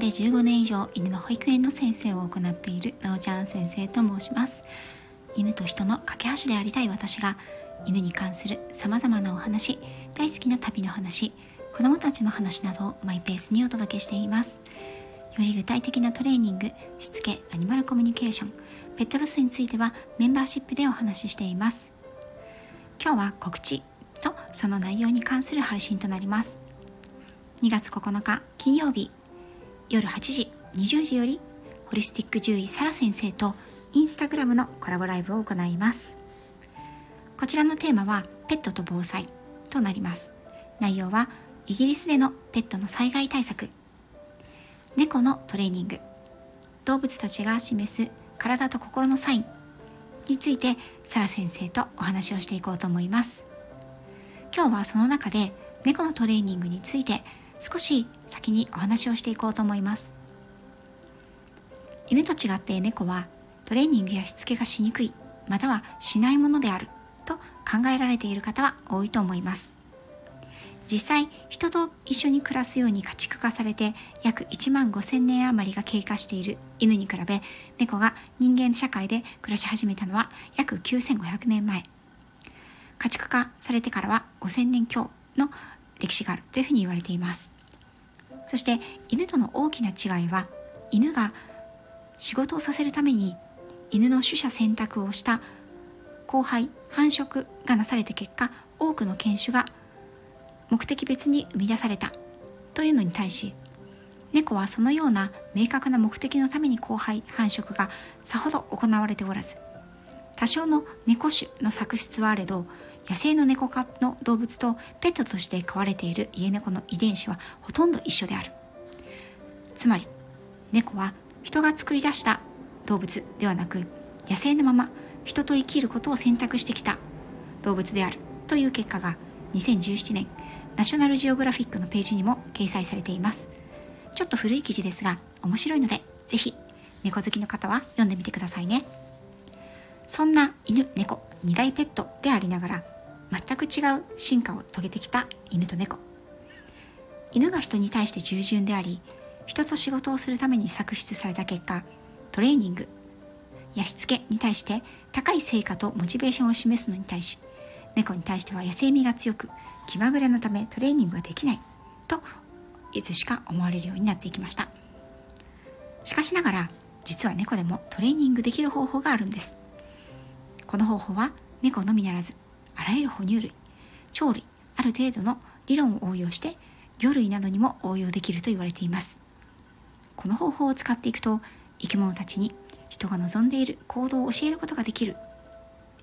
で15年以上犬の保育園の先生を行っているなおちゃん先生と申します。犬と人の架け橋でありたい私が犬に関する様々なお話大好きな旅の話子供たちの話などをマイペースにお届けしています。より具体的なトレーニングしつけアニマルコミュニケーションペットロスについてはメンバーシップでお話ししています。今日は告知とその内容に関する配信となります。2月9日金曜日夜8時20時よりホリスティック獣医サラ先生とインスタグラムのコラボライブを行います。こちらのテーマはペットと防災となります。内容はイギリスでのペットの災害対策猫のトレーニング動物たちが示す体と心のサインについてサラ先生とお話をしていこうと思います。今日はその中で猫のトレーニングについて少し先にお話をしていこうと思います。犬と違って猫はトレーニングやしつけがしにくいまたはしないものであると考えられている方は多いと思います。実際人と一緒に暮らすように家畜化されて約1万5000年余りが経過している犬に比べ猫が人間社会で暮らし始めたのは約9500年前。家畜化されてからは5000年強の歴史があるというふうに言われています。そして犬との大きな違いは犬が仕事をさせるために犬の取捨選択をした交配繁殖がなされた結果多くの犬種が目的別に生み出されたというのに対し猫はそのような明確な目的のために交配繁殖がさほど行われておらず多少の猫種の作出はあれど野生の猫科の動物とペットとして飼われている家猫の遺伝子はほとんど一緒である。つまり猫は人が作り出した動物ではなく野生のまま人と生きることを選択してきた動物であるという結果が2017年ナショナルジオグラフィックのページにも掲載されています。ちょっと古い記事ですが面白いのでぜひ猫好きの方は読んでみてくださいね。そんな犬猫二大ペットでありながら全く違う進化を遂げてきた犬と猫。犬が人に対して従順であり人と仕事をするために作出された結果トレーニングやしつけに対して高い成果とモチベーションを示すのに対し猫に対しては野生味が強く気まぐれのためトレーニングができないといつしか思われるようになっていきました。しかしながら実は猫でもトレーニングできる方法があるんです。この方法は猫のみならずあらゆる哺乳類鳥類ある程度の理論を応用して魚類などにも応用できると言われています。この方法を使っていくと生き物たちに人が望んでいる行動を教えることができる。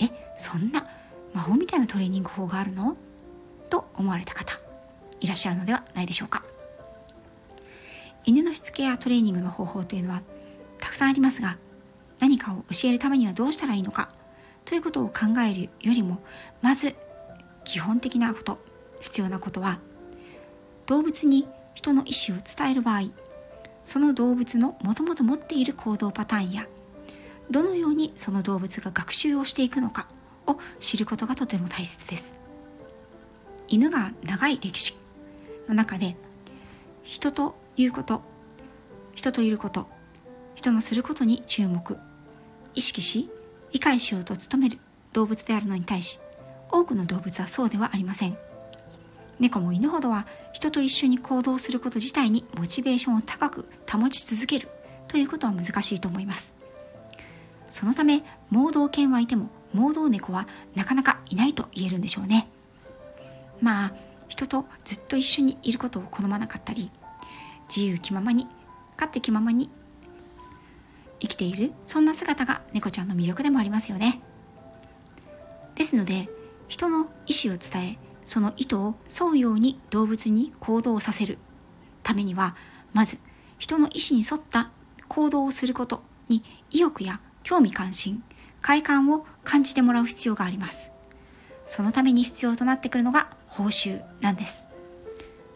えそんな魔法みたいなトレーニング法があるの？と思われた方いらっしゃるのではないでしょうか。犬のしつけやトレーニングの方法というのはたくさんありますが何かを教えるためにはどうしたらいいのかということを考えるよりもまず基本的なこと必要なことは動物に人の意思を伝える場合その動物のもともと持っている行動パターンやどのようにその動物が学習をしていくのかを知ることがとても大切です犬が長い歴史の中で人ということ人といること人のすることに注目意識し理解しようと努める動物であるのに対し多くの動物はそうではありません。猫も犬ほどは人と一緒に行動すること自体にモチベーションを高く保ち続けるということは難しいと思います。そのため盲導犬はいても盲導猫はなかなかいないと言えるんでしょうね。まあ人とずっと一緒にいることを好まなかったり自由気ままに勝手気ままに生きているそんな姿が猫ちゃんの魅力でもありますよね。ですので人の意思を伝えその意図を沿うように動物に行動させるためにはまず人の意思に沿った行動をすることに意欲や興味関心快感を感じてもらう必要があります。そのために必要となってくるのが報酬なんです。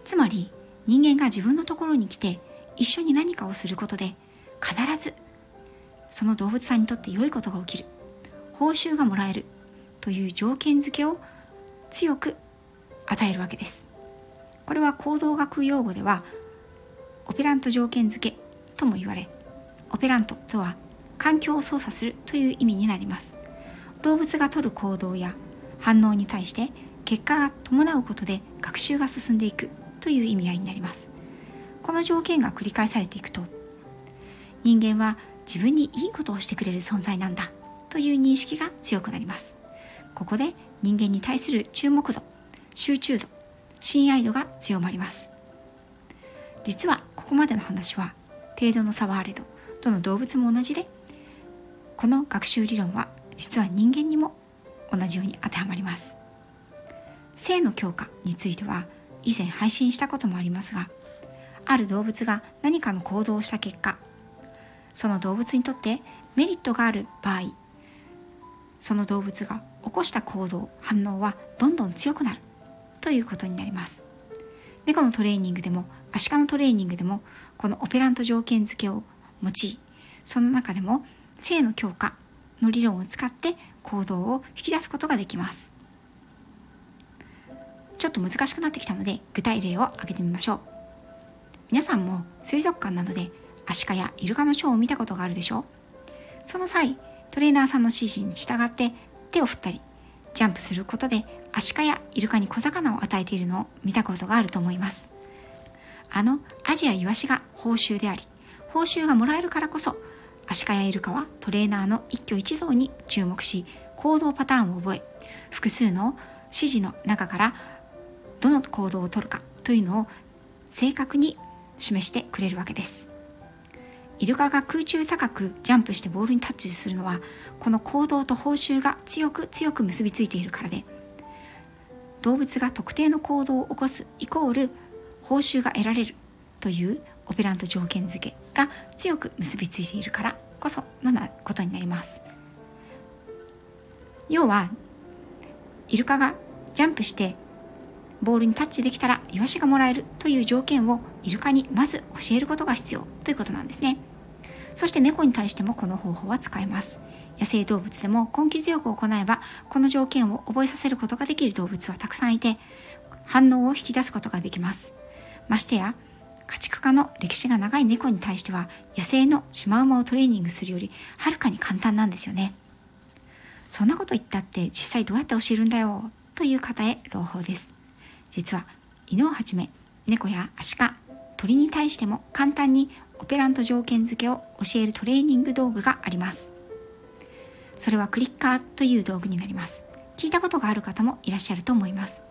つまり人間が自分のところに来て一緒に何かをすることで必ずその動物さんにとって良いことが起きる。報酬がもらえる。という条件付けを強く与えるわけです。これは行動学用語ではオペラント条件付けとも言われオペラントとは環境を操作するという意味になります。動物が取る行動や反応に対して結果が伴うことで学習が進んでいくという意味合いになります。この条件が繰り返されていくと人間は自分にいいことをしてくれる存在なんだという認識が強くなります。ここで人間に対する注目度集中度親愛度が強まります。実はここまでの話は程度の差はあれどどの動物も同じでこの学習理論は実は人間にも同じように当てはまります。性の強化については以前配信したこともありますがある動物が何かの行動をした結果その動物にとってメリットがある場合その動物が起こした行動反応はどんどん強くなるということになります。猫のトレーニングでもアシカのトレーニングでもこのオペラント条件付けを用いその中でも性の強化の理論を使って行動を引き出すことができます。ちょっと難しくなってきたので具体例を挙げてみましょう。皆さんも水族館などでアシカやイルカのショーを見たことがあるでしょう。その際トレーナーさんの指示に従って手を振ったりジャンプすることでアシカやイルカに小魚を与えているのを見たことがあると思います。あのアジアイワシが報酬であり報酬がもらえるからこそアシカやイルカはトレーナーの一挙一動に注目し行動パターンを覚え複数の指示の中からどの行動をとるかというのを正確に示してくれるわけです。イルカが空中高くジャンプしてボールにタッチするのはこの行動と報酬が強く強く結びついているからで動物が特定の行動を起こすイコール報酬が得られるというオペラント条件付けが強く結びついているからこそのなことになります要はイルカがジャンプしてボールにタッチできたらイワシがもらえるという条件をイルカにまず教えることが必要ということなんですね。そして猫に対してもこの方法は使えます。野生動物でも根気強く行えばこの条件を覚えさせることができる動物はたくさんいて反応を引き出すことができます。ましてや家畜化の歴史が長い猫に対しては野生のシマウマをトレーニングするよりはるかに簡単なんですよね。そんなこと言ったって実際どうやって教えるんだよという方へ朗報です。実は犬をはじめ猫やアシカ鳥に対しても簡単にオペラント条件付けを教えるトレーニング道具があります。それはクリッカーという道具になります。聞いたことがある方もいらっしゃると思います。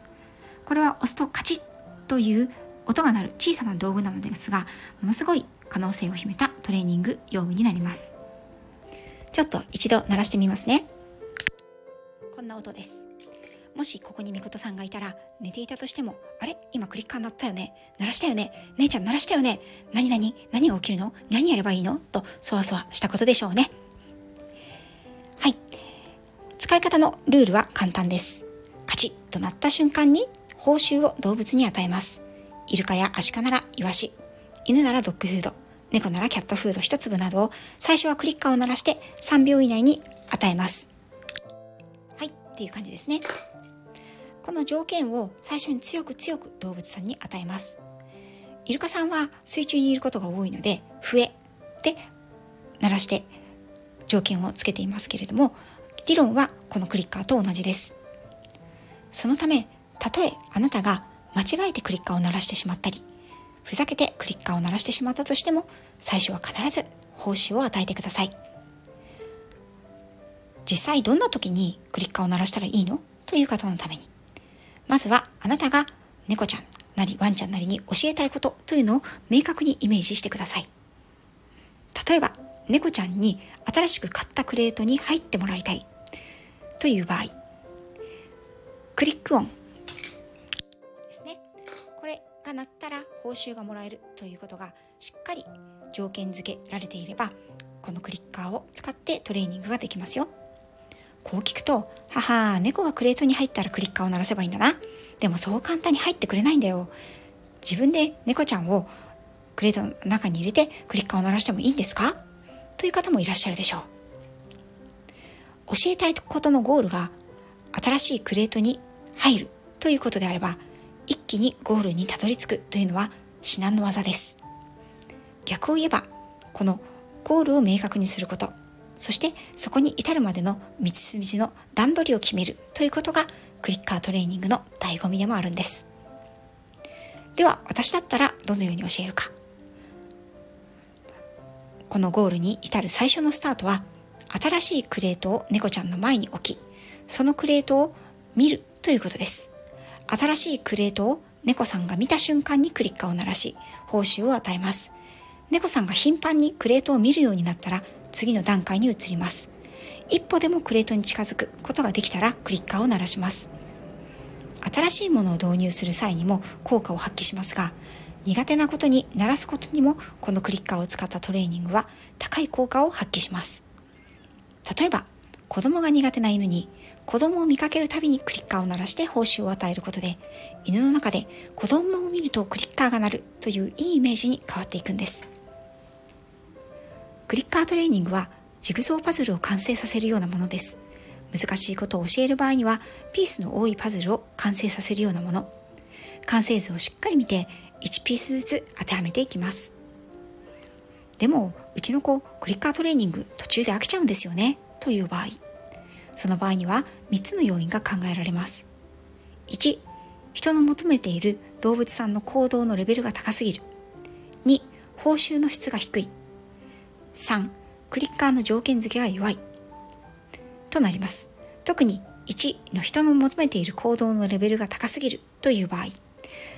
これは押すとカチッという音が鳴る小さな道具なのですがものすごい可能性を秘めたトレーニング用具になります。ちょっと一度鳴らしてみますね。こんな音です。もしここにみことさんがいたら寝ていたとしても、あれ？今クリッカー鳴ったよね？鳴らしたよね？姉ちゃん鳴らしたよね？何々何が起きるの？何やればいいの？と、そわそわしたことでしょうね。はい。使い方のルールは簡単です。カチッと鳴った瞬間に報酬を動物に与えます。イルカやアシカならイワシ、犬ならドッグフード、猫ならキャットフード1粒などを最初はクリッカーを鳴らして3秒以内に与えます。はい、っていう感じですね。この条件を最初に強く強く動物さんに与えます。イルカさんは水中にいることが多いので笛で鳴らして条件をつけていますけれども理論はこのクリッカーと同じです。そのためたとえあなたが間違えてクリッカーを鳴らしてしまったりふざけてクリッカーを鳴らしてしまったとしても最初は必ず報酬を与えてください。実際どんな時にクリッカーを鳴らしたらいいの？という方のために。まずはあなたが猫ちゃんなりワンちゃんなりに教えたいことというのを明確にイメージしてください。例えば、猫ちゃんに新しく買ったクレートに入ってもらいたいという場合、クリック音ですね。これが鳴ったら報酬がもらえるということがしっかり条件付けられていれば、このクリッカーを使ってトレーニングができますよ。こう聞くと、はは、猫がクレートに入ったらクリッカーを鳴らせばいいんだな。でもそう簡単に入ってくれないんだよ。自分で猫ちゃんをクレートの中に入れてクリッカーを鳴らしてもいいんですか？という方もいらっしゃるでしょう。教えたいことのゴールが新しいクレートに入るということであれば、一気にゴールにたどり着くというのは至難の技です。逆を言えばこのゴールを明確にすることそしてそこに至るまでの道筋の段取りを決めるということがクリッカートレーニングの醍醐味でもあるんです。では私だったらどのように教えるか。このゴールに至る最初のスタートは新しいクレートを猫ちゃんの前に置きそのクレートを見るということです。新しいクレートを猫さんが見た瞬間にクリッカーを鳴らし報酬を与えます。猫さんが頻繁にクレートを見るようになったら次の段階に移ります。一歩でもクレートに近づくことができたらクリッカーを鳴らします。新しいものを導入する際にも効果を発揮しますが、苦手なことに鳴らすことにもこのクリッカーを使ったトレーニングは高い効果を発揮します。例えば、子供が苦手な犬に子供を見かけるたびにクリッカーを鳴らして報酬を与えることで、犬の中で子供を見るとクリッカーが鳴るといういいイメージに変わっていくんです。クリッカートレーニングはジグゾーパズルを完成させるようなものです。難しいことを教える場合には、ピースの多いパズルを完成させるようなもの。完成図をしっかり見て、1ピースずつ当てはめていきます。でも、うちの子、クリッカートレーニング途中で飽きちゃうんですよね、という場合。その場合には3つの要因が考えられます。1、人の求めている動物さんの行動のレベルが高すぎる。2、報酬の質が低い。3、クリッカーの条件付けが弱い。となります。特に1の人の求めている行動のレベルが高すぎるという場合、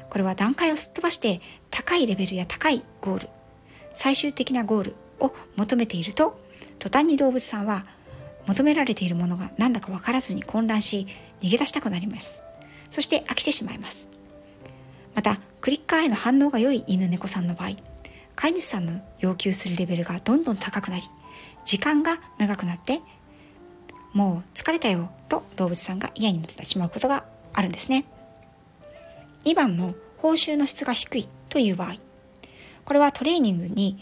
これは段階をすっ飛ばして高いレベルや高いゴール、最終的なゴールを求めていると、途端に動物さんは求められているものが何だか分からずに混乱し、逃げ出したくなります。そして飽きてしまいます。また、クリッカーへの反応が良い犬猫さんの場合、飼い主さんの要求するレベルがどんどん高くなり、時間が長くなって、もう疲れたよと動物さんが嫌になってしまうことがあるんですね。2番の報酬の質が低いという場合、これはトレーニングに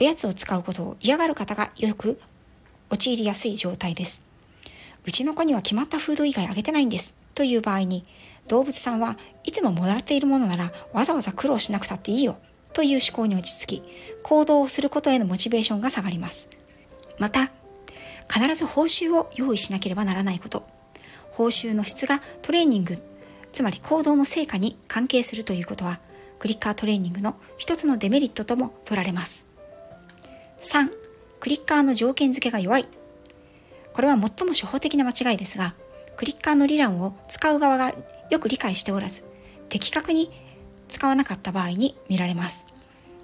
おやつを使うことを嫌がる方がよく陥りやすい状態です。うちの子には決まったフード以外あげてないんですという場合に、動物さんはいつももらっているものならわざわざ苦労しなくたっていいよという思考に落ち着き、行動をすることへのモチベーションが下がります。また、必ず報酬を用意しなければならないこと。報酬の質がトレーニング、つまり行動の成果に関係するということは、クリッカートレーニングの一つのデメリットとも取られます。3、クリッカーの条件付けが弱い。これは最も初歩的な間違いですが、クリッカーの理論を使う側がよく理解しておらず、的確に使わなかった場合に見られます。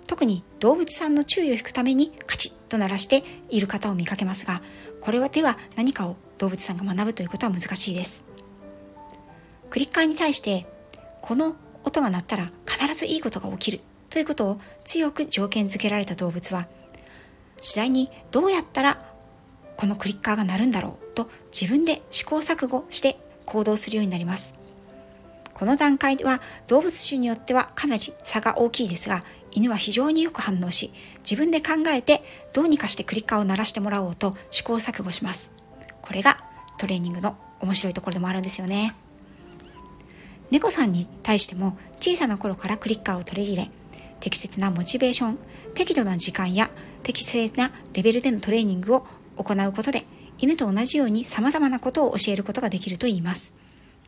特に動物さんの注意を引くためにカチッと鳴らしている方を見かけますが、これはでは何かを動物さんが学ぶということは難しいです。クリッカーに対して、この音が鳴ったら必ずいいことが起きるということを強く条件付けられた動物は、次第にどうやったらこのクリッカーが鳴るんだろうと自分で試行錯誤して行動するようになります。この段階では動物種によってはかなり差が大きいですが、犬は非常によく反応し、自分で考えてどうにかしてクリッカーを鳴らしてもらおうと試行錯誤します。これがトレーニングの面白いところでもあるんですよね。猫さんに対しても小さな頃からクリッカーを取り入れ、適切なモチベーション、適度な時間や適切なレベルでのトレーニングを行うことで、犬と同じように様々なことを教えることができると言います。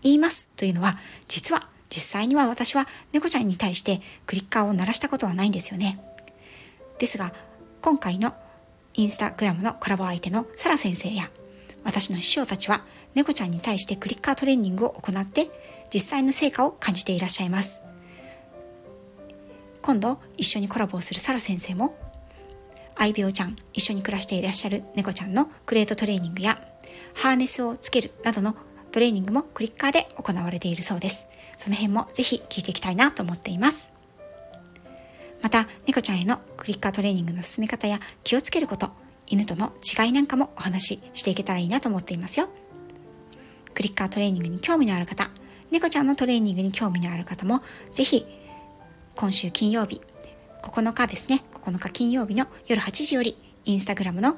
言いますというのは、実は、実際には私は猫ちゃんに対してクリッカーを鳴らしたことはないんですよね。ですが、今回のインスタグラムのコラボ相手のサラ先生や、私の師匠たちは猫ちゃんに対してクリッカートレーニングを行って実際の成果を感じていらっしゃいます。今度一緒にコラボをするサラ先生も愛病ちゃん一緒に暮らしていらっしゃる猫ちゃんのクレートトレーニングやハーネスをつけるなどのトレーニングもクリッカーで行われているそうです。その辺もぜひ聞いていきたいなと思っています。また、猫ちゃんへのクリッカートレーニングの進め方や気をつけること、犬との違いなんかもお話ししていけたらいいなと思っていますよ。クリッカートレーニングに興味のある方、猫ちゃんのトレーニングに興味のある方も、ぜひ、今週金曜日、9日ですね、9日金曜日の夜8時より、インスタグラムの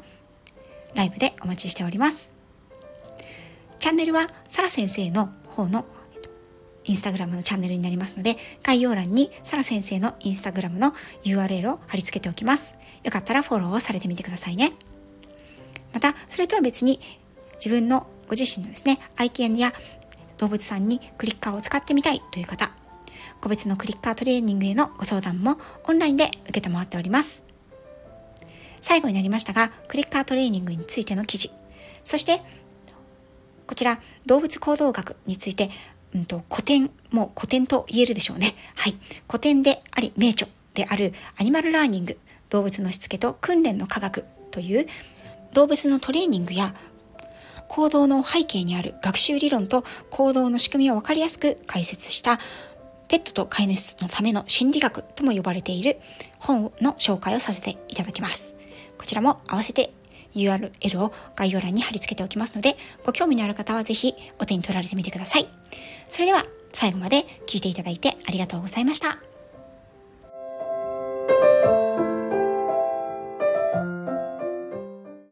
ライブでお待ちしております。チャンネルはサラ先生の方のインスタグラムのチャンネルになりますので、概要欄にサラ先生のインスタグラムの URL を貼り付けておきます。よかったらフォローをされてみてくださいね。また、それとは別に自分のご自身のですね、愛犬や動物さんにクリッカーを使ってみたいという方、個別のクリッカートレーニングへのご相談もオンラインで受けてもらっております。最後になりましたが、クリッカートレーニングについての記事、そしてこちら動物行動学について、うんと、古典、もう古典と言えるでしょうね。はい。古典であり名著であるアニマルラーニング、動物のしつけと訓練の科学という動物のトレーニングや行動の背景にある学習理論と行動の仕組みを分かりやすく解説したペットと飼い主のための心理学とも呼ばれている本の紹介をさせていただきます。こちらも合わせて URL を概要欄に貼り付けておきますので、ご興味のある方はぜひお手に取られてみてください。それでは最後まで聞いていただいてありがとうございました。